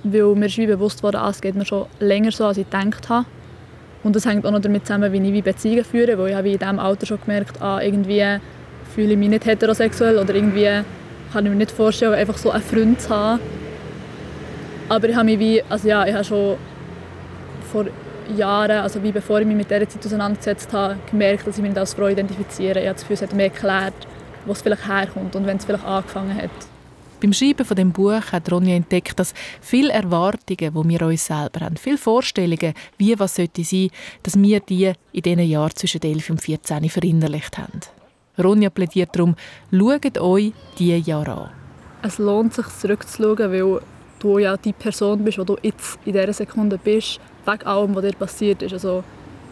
weil mir ist wie bewusst wurde, ah, es geht mir schon länger so, als ich gedacht habe. Und das hängt auch noch damit zusammen, wie ich Beziehungen führe, weil ich habe in diesem Alter schon gemerkt, ah, irgendwie fühle ich mich nicht heterosexuell oder irgendwie kann ich mir nicht vorstellen, einfach so einen Freund zu haben. Aber ich habe mich wie, also ja, ich habe schon vor Jahren, also wie bevor ich mich mit dieser Zeit auseinandergesetzt habe, gemerkt, dass ich mich nicht als Frau identifiziere. Ich habe das Gefühl, es hat mir erklärt, wo es vielleicht herkommt und wenn es vielleicht angefangen hat. Beim Schreiben von dem Buch hat Ronja entdeckt, dass viele Erwartungen, die wir uns selber haben, viele Vorstellungen, wie was sollte sein, dass wir die in diesen Jahren zwischen 11 und 14 verinnerlicht haben. Ronja plädiert darum, schaut euch diese Jahre an. Es lohnt sich zurückzuschauen, weil du ja die Person bist, die du jetzt in dieser Sekunde bist, wegen allem, was dir passiert ist. Also,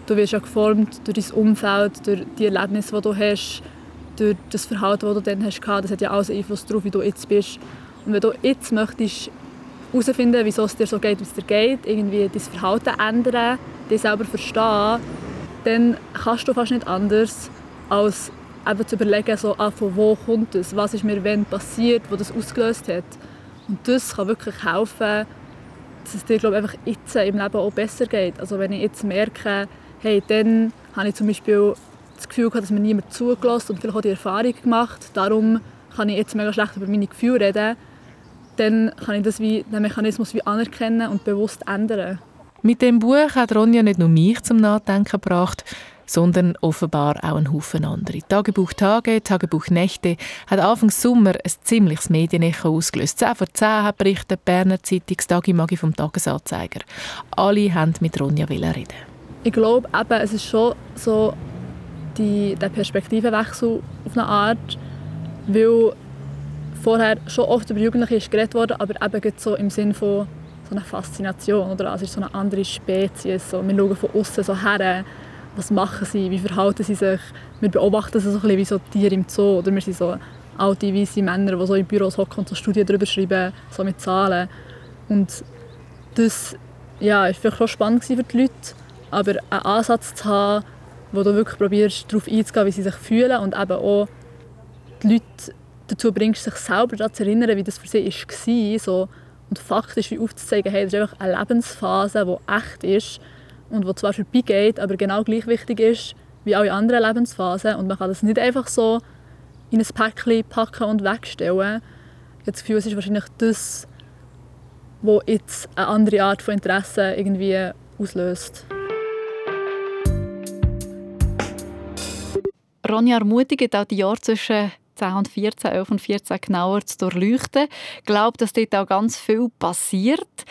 du wirst ja geformt durch dein Umfeld, durch die Erlebnisse, die du hast, durch das Verhalten, das du dann hast. Das hat ja alles Einfluss darauf, wie du jetzt bist. Und wenn du jetzt möchtest herausfinden, wieso es dir so geht, wie es dir geht, irgendwie dein Verhalten ändern, dich selber verstehen, dann kannst du fast nicht anders, als eben zu überlegen, so, ah, von wo kommt es, was ist mir wenn passiert, was das ausgelöst hat. Und das kann wirklich helfen, dass es dir glaube einfach jetzt im Leben auch besser geht. Also wenn ich jetzt merke, hey, dann habe ich zum Beispiel das Gefühl gehabt, dass mir niemand zugelassen und vielleicht auch die Erfahrung gemacht. Darum kann ich jetzt mega schlecht über meine Gefühle reden. Dann kann ich das wie, den Mechanismus wie anerkennen und bewusst ändern. Mit dem Buch hat Ronja nicht nur mich zum Nachdenken gebracht, sondern offenbar auch ein Haufen andere. Tagebuch Tage, Tagebuch Nächte hat Anfang Sommer ein ziemliches Medienecho ausgelöst. 10 vor 10 hat berichtet Berner Zeitung Tagi Magi vom Tagesanzeiger. Alle haben mit Ronja reden. Ich glaube, eben, es ist schon so die, der Perspektivenwechsel auf eine Art, weil vorher schon oft über Jugendliche geredet wurde, aber eben so im Sinne von so einer Faszination oder also es ist so eine andere Spezies. So, wir schauen von außen so her was machen sie, wie verhalten sie sich. Wir beobachten sie so ein bisschen wie so Tiere im Zoo oder wir sind so alte, weiße Männer, die so in Büros hocken und so Studien darüber schreiben, so mit Zahlen. Und das ja, war vielleicht schon spannend für die Leute, aber einen Ansatz zu haben, wo du wirklich probierst, darauf einzugehen, wie sie sich fühlen und eben auch die Leute dazu bringst, sich selber daran zu erinnern, wie das für sie war. So, und faktisch wie aufzuzeigen, hey, das ist einfach eine Lebensphase, die echt ist und wo zwar vorbeigeht, aber genau gleich wichtig ist wie alle anderen Lebensphasen. Und man kann das nicht einfach so in ein Päckchen packen und wegstellen. Ich habe das Gefühl, es ist wahrscheinlich das, was jetzt eine andere Art von Interesse irgendwie auslöst. Ronja ermutigt auch die Jahre zwischen 10 und 14, 11 und 14 genauer zu durchleuchten. Ich glaube, dass dort auch ganz viel passiert.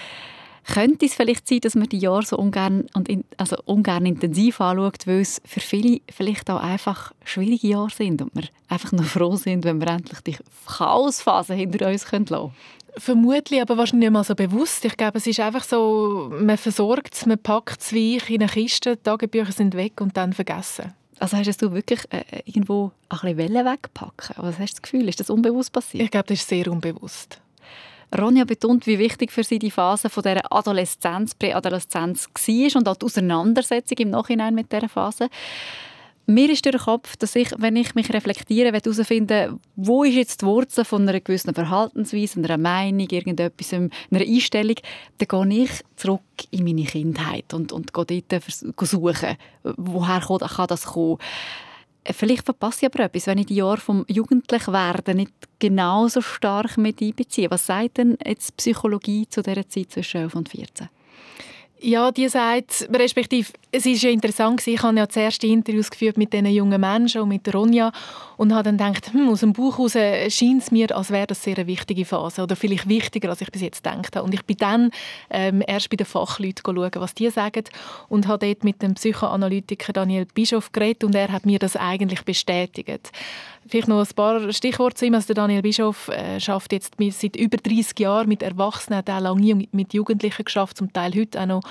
Könnte es vielleicht sein, dass man die Jahre so ungern, und in, also ungern intensiv anschaut, weil es für viele vielleicht auch einfach schwierige Jahre sind und wir einfach nur froh sind, wenn wir endlich die Chaosphase hinter uns lassen können? Vermutlich, aber wahrscheinlich nicht mal so bewusst. Ich glaube, es ist einfach so, man versorgt es, man packt es wie in eine Kiste, die Tagebücher sind weg und dann vergessen. Also hast du wirklich äh, irgendwo ein bisschen Wellen wegpacken? Was hast du das Gefühl? Ist das unbewusst passiert? Ich glaube, das ist sehr unbewusst. Ronja betont, wie wichtig für sie die Phase von der Adoleszenz, Präadoleszenz war und auch die Auseinandersetzung im Nachhinein mit dieser Phase. Mir ist durch den Kopf, dass ich, wenn ich mich reflektiere, herausfinden wo ist jetzt die Wurzel von einer gewissen Verhaltensweise, einer Meinung, irgendetwas, einer Einstellung, dann gehe ich zurück in meine Kindheit und, und gehe dort suchen, woher kann das kommen. Vielleicht verpasse ich aber etwas, wenn ich die Jahre vom Jugendlichwerden nicht genauso stark mit einbeziehe. Was sagt denn jetzt Psychologie zu dieser Zeit zwischen 11 und 14? Ja, die sagt, respektive, es ist ja interessant, ich habe ja zuerst Interviews geführt mit diesen jungen Menschen und mit Ronja und habe dann gedacht, hm, aus dem Buch heraus scheint es mir, als wäre das sehr eine wichtige Phase oder vielleicht wichtiger, als ich bis jetzt gedacht habe. Und ich bin dann ähm, erst bei den Fachleuten schauen, was die sagen und habe dort mit dem Psychoanalytiker Daniel Bischof geredet und er hat mir das eigentlich bestätigt. Vielleicht noch ein paar Stichworte zu ihm. Also Daniel Bischof äh, schafft jetzt seit über 30 Jahren mit Erwachsenen, hat auch lange mit Jugendlichen geschafft, zum Teil heute auch noch.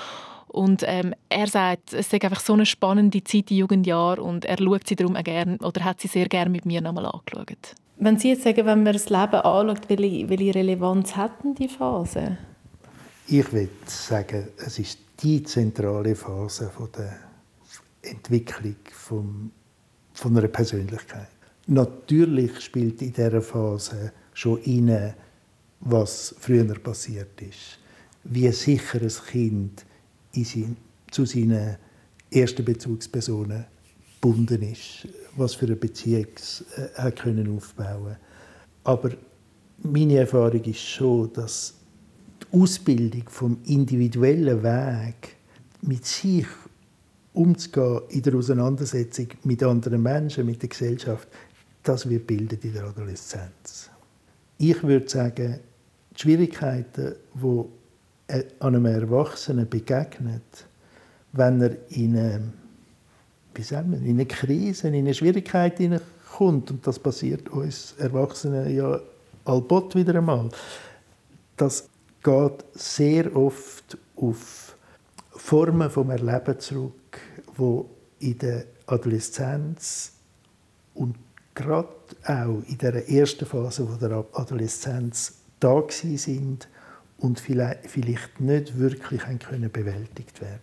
Und ähm, er sagt, es ist einfach so eine spannende Zeit, die Jugendjahre, und er schaut sie darum auch gern, oder hat sie sehr gerne mit mir nochmal angeschaut. Wenn Sie jetzt sagen, wenn man das Leben anschaut, welche, welche Relevanz hat denn die Phase? Ich würde sagen, es ist die zentrale Phase von der Entwicklung vom, von einer Persönlichkeit. Natürlich spielt in dieser Phase schon inne, was früher passiert ist. Wie sicher ein Kind zu seinen ersten Bezugspersonen gebunden ist, was für eine Beziehung er können aufbauen Aber meine Erfahrung ist schon, dass die Ausbildung vom individuellen Weg mit sich umzugehen in der Auseinandersetzung mit anderen Menschen, mit der Gesellschaft, das wird bildet in der Adoleszenz. Ich würde sagen, die Schwierigkeiten, die einem Erwachsenen begegnet, wenn er in eine, wie sagen wir, in eine Krise, in eine Schwierigkeit kommt, und das passiert uns Erwachsenen ja allbot wieder einmal, das geht sehr oft auf Formen vom Erleben zurück, wo in der Adoleszenz und gerade auch in der ersten Phase der Adoleszenz da sind und vielleicht nicht wirklich können bewältigt werden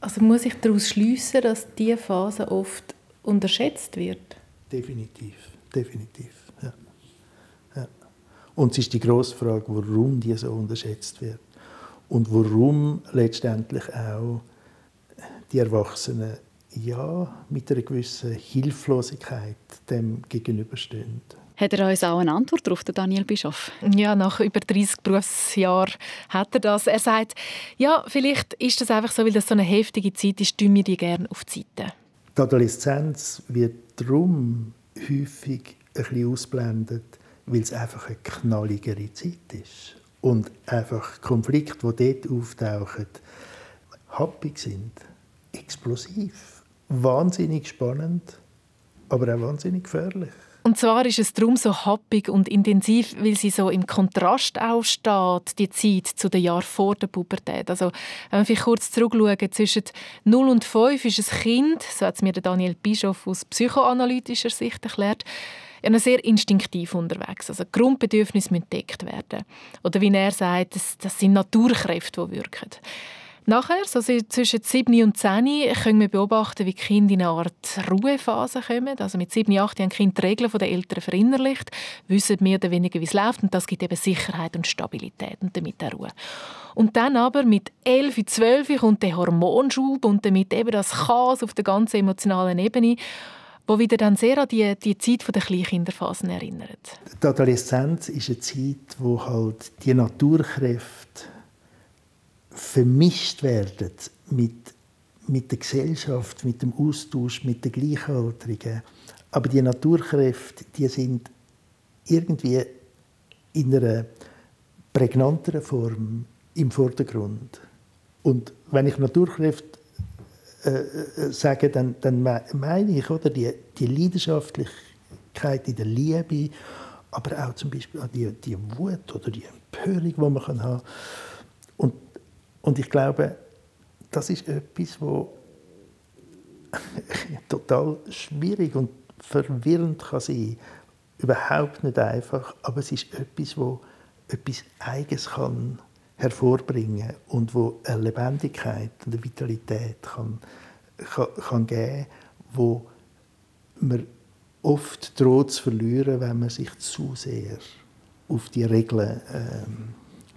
Also muss ich daraus schließen, dass diese Phase oft unterschätzt wird? Definitiv, definitiv. Ja. Ja. Und es ist die grosse Frage, warum die so unterschätzt wird und warum letztendlich auch die Erwachsenen ja, mit einer gewissen Hilflosigkeit dem gegenüberstehen. Hat er uns auch eine Antwort darauf, Daniel Bischof? Ja, nach über 30 Berufsjahren hat er das. Er sagt, ja, vielleicht ist das einfach so, weil das so eine heftige Zeit ist, tun wir die gerne auf die Seite. Die Adoleszenz wird darum häufig ein bisschen ausblendet, weil es einfach eine knalligere Zeit ist. Und einfach Konflikte, die dort auftauchen, happig sind, explosiv wahnsinnig spannend, aber auch wahnsinnig gefährlich. Und zwar ist es darum so happig und intensiv, weil sie so im Kontrast auch die Zeit zu den Jahren vor der Pubertät. Also, wenn wir kurz zurückschauen, zwischen 0 und 5 ist ein Kind, so hat es mir Daniel Bischof aus psychoanalytischer Sicht erklärt, ja, sehr instinktiv unterwegs. Also Grundbedürfnisse müssen gedeckt werden. Oder wie er sagt, das, das sind Naturkräfte, die wirken. Nachher, so zwischen 7 und 10, können wir beobachten, wie die Kinder in eine Art Ruhephase kommen. Also mit 7, 8 haben die Kinder die Regeln der Eltern verinnerlicht, wissen mehr oder weniger, wie es läuft und das gibt eben Sicherheit und Stabilität und damit auch Ruhe. Und dann aber mit 11, 12 kommt der Hormonschub und damit eben das Chaos auf der ganzen emotionalen Ebene wo wieder dann sehr an die, die Zeit der Kleinkinderphasen erinnert. Die Adoleszenz ist eine Zeit, wo halt die Naturkräfte vermischt werden mit, mit der Gesellschaft, mit dem Austausch mit den Gleichaltrigen. Aber die Naturkräfte, die sind irgendwie in einer prägnanteren Form im Vordergrund. Und wenn ich Naturkräfte äh, äh, sage, dann, dann meine ich oder, die, die Leidenschaftlichkeit in der Liebe, aber auch zum Beispiel die, die Wut oder die Empörung, die man haben kann. Und, ich glaube, das ist etwas, wo (laughs) total schwierig und verwirrend kann sein. Überhaupt nicht einfach, aber es ist etwas, wo etwas Eigenes kann hervorbringen und wo eine Lebendigkeit und eine Vitalität kann, kann, kann geben, wo man oft droht zu verlieren, wenn man sich zu sehr auf die Regeln, ähm,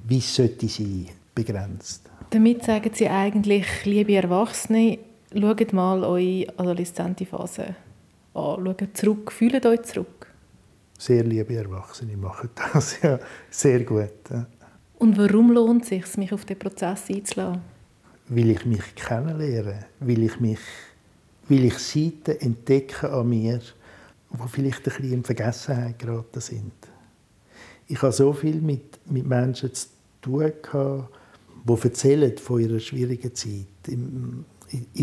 wie es sollte sein, begrenzt. Damit sagen Sie eigentlich, liebe Erwachsene, schaut mal eure adoleszente Phase an. Schaut zurück, fühlt euch zurück. Sehr liebe Erwachsene machen das, ja, sehr gut. Ja. Und warum lohnt es sich, mich auf den Prozess einzulassen? Weil ich mich kennenlerne, weil ich, mich, weil ich Seiten entdecke an mir, die vielleicht ein bisschen in Vergessenheit geraten sind. Ich habe so viel mit, mit Menschen zu tun gehabt, die erzählen von ihrer schwierigen Zeit in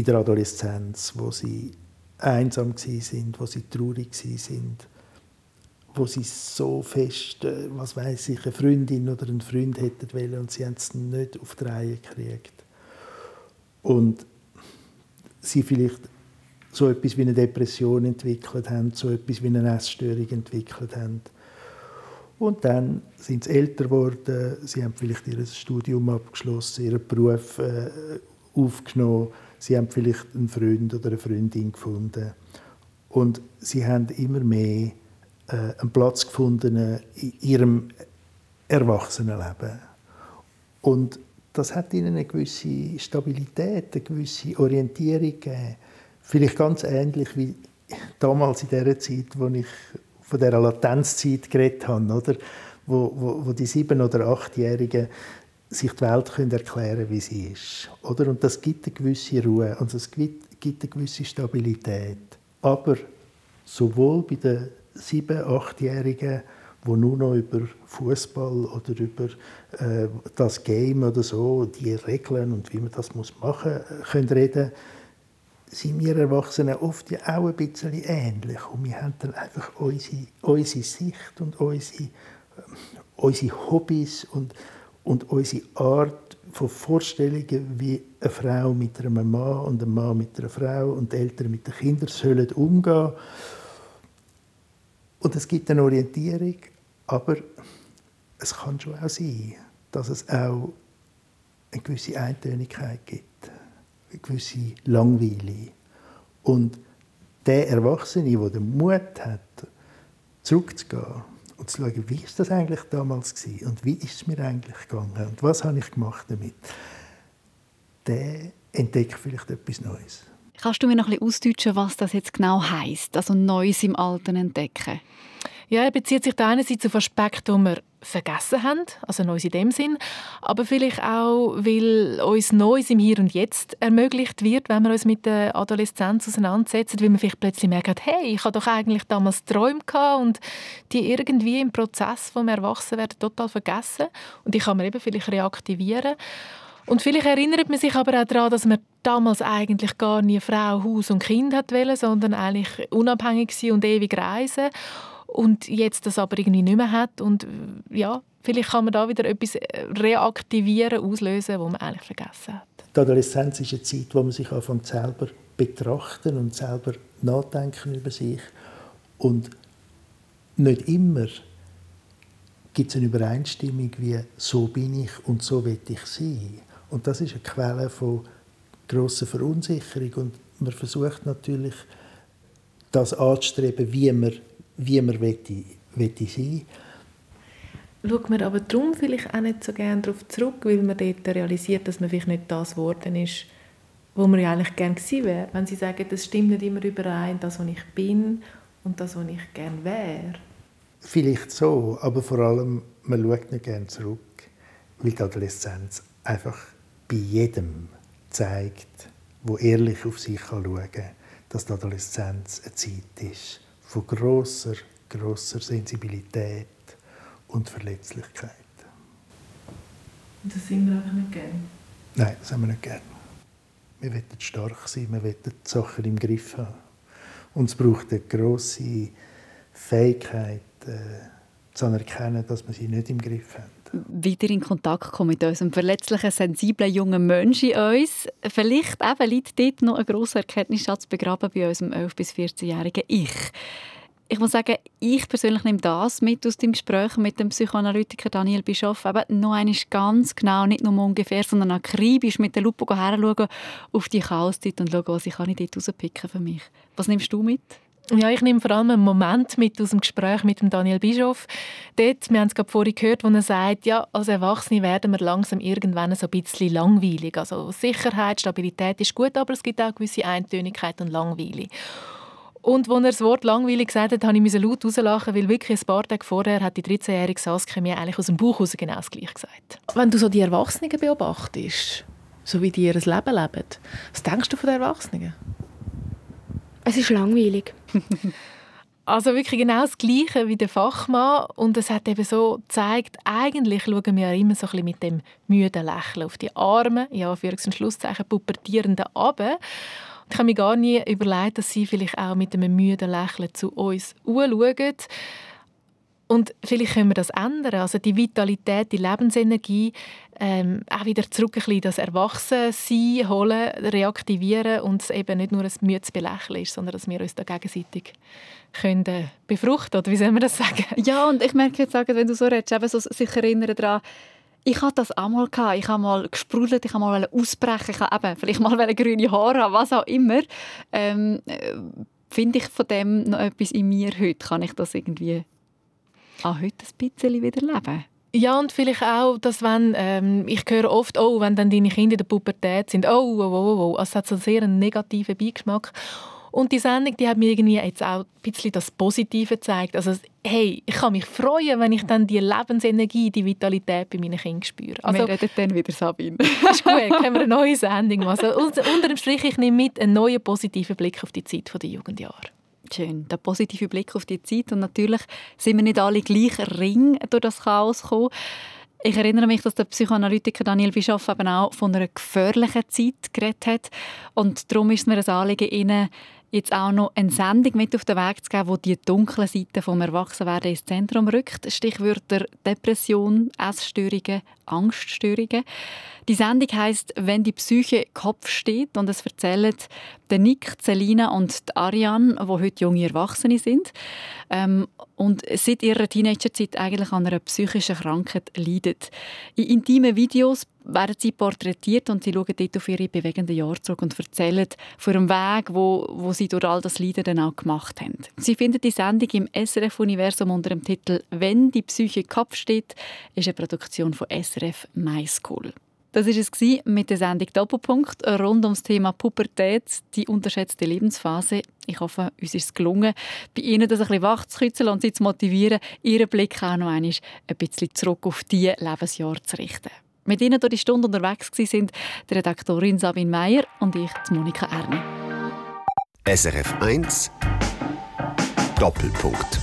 der Adoleszenz, wo sie einsam sind, wo sie traurig sind, wo sie so fest, äh, was weiß ich, eine Freundin oder einen Freund hätten wollen und sie haben es nicht auf die Reihe gekriegt. Und sie vielleicht so etwas wie eine Depression entwickelt haben, so etwas wie eine Essstörung entwickelt haben. Und dann sind sie älter geworden, sie haben vielleicht ihr Studium abgeschlossen, ihren Beruf äh, aufgenommen, sie haben vielleicht einen Freund oder eine Freundin gefunden. Und sie haben immer mehr äh, einen Platz gefunden in ihrem Erwachsenenleben. Und das hat ihnen eine gewisse Stabilität, eine gewisse Orientierung gegeben. Vielleicht ganz ähnlich wie damals in der Zeit, wo ich von der Latenzzeit geredet habe, oder? Wo, wo, wo die sieben- oder achtjährigen sich die Welt können erklären wie sie ist. Oder? Und das gibt eine gewisse Ruhe und es gibt, gibt eine gewisse Stabilität. Aber sowohl bei den sieben-, achtjährigen, die nur noch über Fußball oder über äh, das Game oder so, die Regeln und wie man das machen muss, können reden, sind wir Erwachsenen oft ja auch ein bisschen ähnlich. Und wir haben dann einfach unsere, unsere Sicht und unsere, äh, unsere Hobbys und, und unsere Art von Vorstellungen, wie eine Frau mit einem Mann und ein Mann mit einer Frau und Eltern mit den Kindern sollen umgehen und es gibt eine Orientierung, aber es kann schon auch sein, dass es auch eine gewisse Eintönigkeit gibt, gewisse Langweile. Und der Erwachsene, der den Mut hat, zurückzugehen und zu schauen, wie ist das eigentlich damals gewesen und wie ist es mir eigentlich gegangen und was habe ich gemacht damit, der entdeckt vielleicht etwas Neues. Kannst du mir noch ein bisschen ausdeutschen, was das jetzt genau heißt, also Neues im Alten entdecken? Ja, er bezieht sich da einerseits auf Aspekte, die wir vergessen haben, also Neues in dem Sinn, aber vielleicht auch, weil uns Neues im Hier und Jetzt ermöglicht wird, wenn wir uns mit der Adoleszenz auseinandersetzen, weil man vielleicht plötzlich merkt, hey, ich habe doch eigentlich damals Träume und die irgendwie im Prozess vom Erwachsenwerden total vergessen und die kann man eben vielleicht reaktivieren. Und vielleicht erinnert man sich aber auch daran, dass man damals eigentlich gar nie Frau, Haus und Kind hat wollen, sondern eigentlich unabhängig sein und ewig reisen und jetzt das aber irgendwie nicht mehr hat und ja, vielleicht kann man da wieder etwas reaktivieren, auslösen, was man eigentlich vergessen hat. Die Adoleszenz ist eine Zeit, wo man sich anfängt selber betrachten und selber nachdenken über sich. Und nicht immer gibt es eine Übereinstimmung wie so bin ich und so will ich sein. Und das ist eine Quelle von grosser Verunsicherung. Und man versucht natürlich das anzustreben, wie man wie man möchte, möchte sein Schaut man aber darum vielleicht auch nicht so gerne darauf zurück, weil man dort realisiert, dass man vielleicht nicht das geworden ist, wo man ja eigentlich gerne gewesen wäre. Wenn Sie sagen, das stimmt nicht immer überein, das, was ich bin und das, was ich gerne wäre. Vielleicht so, aber vor allem, man schaut nicht gerne zurück, weil die Adoleszenz einfach bei jedem zeigt, wo ehrlich auf sich schauen kann, dass die Adoleszenz eine Zeit ist, von großer, großer Sensibilität und Verletzlichkeit. Und das sind wir einfach nicht gerne? Nein, das haben wir nicht gerne. Wir wollen stark sein, wir wollen die Sachen im Griff haben. Und es braucht eine grosse Fähigkeit, äh, zu anerkennen, dass wir sie nicht im Griff haben wieder in Kontakt kommen mit unserem verletzlichen, sensiblen jungen Menschen in uns. Vielleicht eben liegt dort noch ein grosser Erkenntnisschatz begraben bei unserem 11- bis 14-jährigen Ich. Ich muss sagen, ich persönlich nehme das mit aus dem Gespräch mit dem Psychoanalytiker Daniel Bischoff. Eben noch einmal ganz genau, nicht nur ungefähr, sondern akribisch mit der Lupe herschauen auf die Chaoszeit und schauen, was ich dort rauspicken für mich. Was nimmst du mit? Ja, ich nehme vor allem einen Moment mit aus dem Gespräch mit dem Daniel Bischof. Dort, wir haben es gerade vorhin gehört, wo er sagt, ja, als Erwachsene werden wir langsam irgendwann so ein bisschen langweilig. Also Sicherheit, Stabilität ist gut, aber es gibt auch gewisse Eintönigkeit und Langweile. Und als er das Wort langweilig gesagt hat, musste ich laut rauslachen, weil wirklich ein paar Tage vorher hat die 13-jährige Saskia mir eigentlich aus dem Buch heraus genau das Gleiche gesagt. Wenn du so die Erwachsenen beobachtest, so wie die ihr Leben leben, was denkst du von den Erwachsenen? Es ist langweilig. (laughs) Also wirklich genau das Gleiche wie der Fachmann. Und es hat eben so gezeigt, eigentlich schauen wir ja immer so ein bisschen mit dem müden Lächeln auf die Arme, ja, für und Schlusszeichen, pubertierenden Abe. Ich habe mir gar nie überlegt, dass sie vielleicht auch mit einem müden Lächeln zu uns schauen. Und vielleicht können wir das ändern. Also die Vitalität, die Lebensenergie, ähm, auch wieder zurück ein bisschen das Erwachsensein holen, reaktivieren und es eben nicht nur ein müdes Belächeln ist, sondern dass wir uns da gegenseitig können befruchten oder wie soll man das sagen? Ja, und ich merke jetzt, wenn du so redest, eben so sich erinnern daran, ich hatte das auch mal gehabt. Ich habe mal gesprudelt, ich habe mal ausbrechen, ich eben vielleicht mal grüne Haare haben, was auch immer. Ähm, äh, Finde ich von dem noch etwas in mir heute? Kann ich das irgendwie auch heute ein bisschen wieder leben? Ja, und vielleicht auch, dass wenn, ähm, ich höre oft, oh, wenn dann deine Kinder in der Pubertät sind, oh, oh, oh, oh. Also es hat so sehr einen negativen Beigeschmack. Und die Sendung, die hat mir irgendwie jetzt auch ein bisschen das Positive gezeigt. Also, hey, ich kann mich freuen, wenn ich dann die Lebensenergie, die Vitalität bei meinen Kindern spüre. Also, wir reden dann wieder, Sabine. (laughs) ist gut, können wir eine neue Sendung machen. Also, unter dem Strich, ich nehme mit einen neuen positiven Blick auf die Zeit der Jugendjahre. Schön, der positive Blick auf die Zeit. Und natürlich sind wir nicht alle gleich ring durch das Chaos gekommen. Ich erinnere mich, dass der Psychoanalytiker Daniel Bischoff eben auch von einer gefährlichen Zeit geredet hat. Und darum ist es mir ein Anliegen, Ihnen jetzt auch noch eine Sendung mit auf den Weg zu geben, wo die dunkle Seite vom Erwachsenwerden ins Zentrum rückt. Stichwörter Depression, Essstörungen, Angststörungen. Die Sendung heißt «Wenn die Psyche Kopf steht» und es erzählen der Nick, Selina und die Ariane, die heute junge Erwachsene sind ähm, und seit ihrer Teenagerzeit eigentlich an einer psychischen Krankheit leiden. In intimen Videos werden sie porträtiert und sie schauen dort auf ihre bewegenden Jahre zurück und erzählen von dem Weg, wo, wo sie durch all das Leiden dann auch gemacht haben. Sie finden die Sendung im SRF-Universum unter dem Titel «Wenn die Psyche Kopf steht», ist eine Produktion von SRF My School. Das war es mit der Sendung Doppelpunkt rund ums Thema Pubertät, die unterschätzte Lebensphase. Ich hoffe, uns ist es gelungen, bei Ihnen das ein bisschen wach zu kützeln und Sie zu motivieren, Ihren Blick auch noch einmal ein bisschen zurück auf diese Lebensjahre zu richten. Mit Ihnen durch die Stunde unterwegs waren die Redaktorin Sabine Meyer und ich, Monika Erni. SRF 1 Doppelpunkt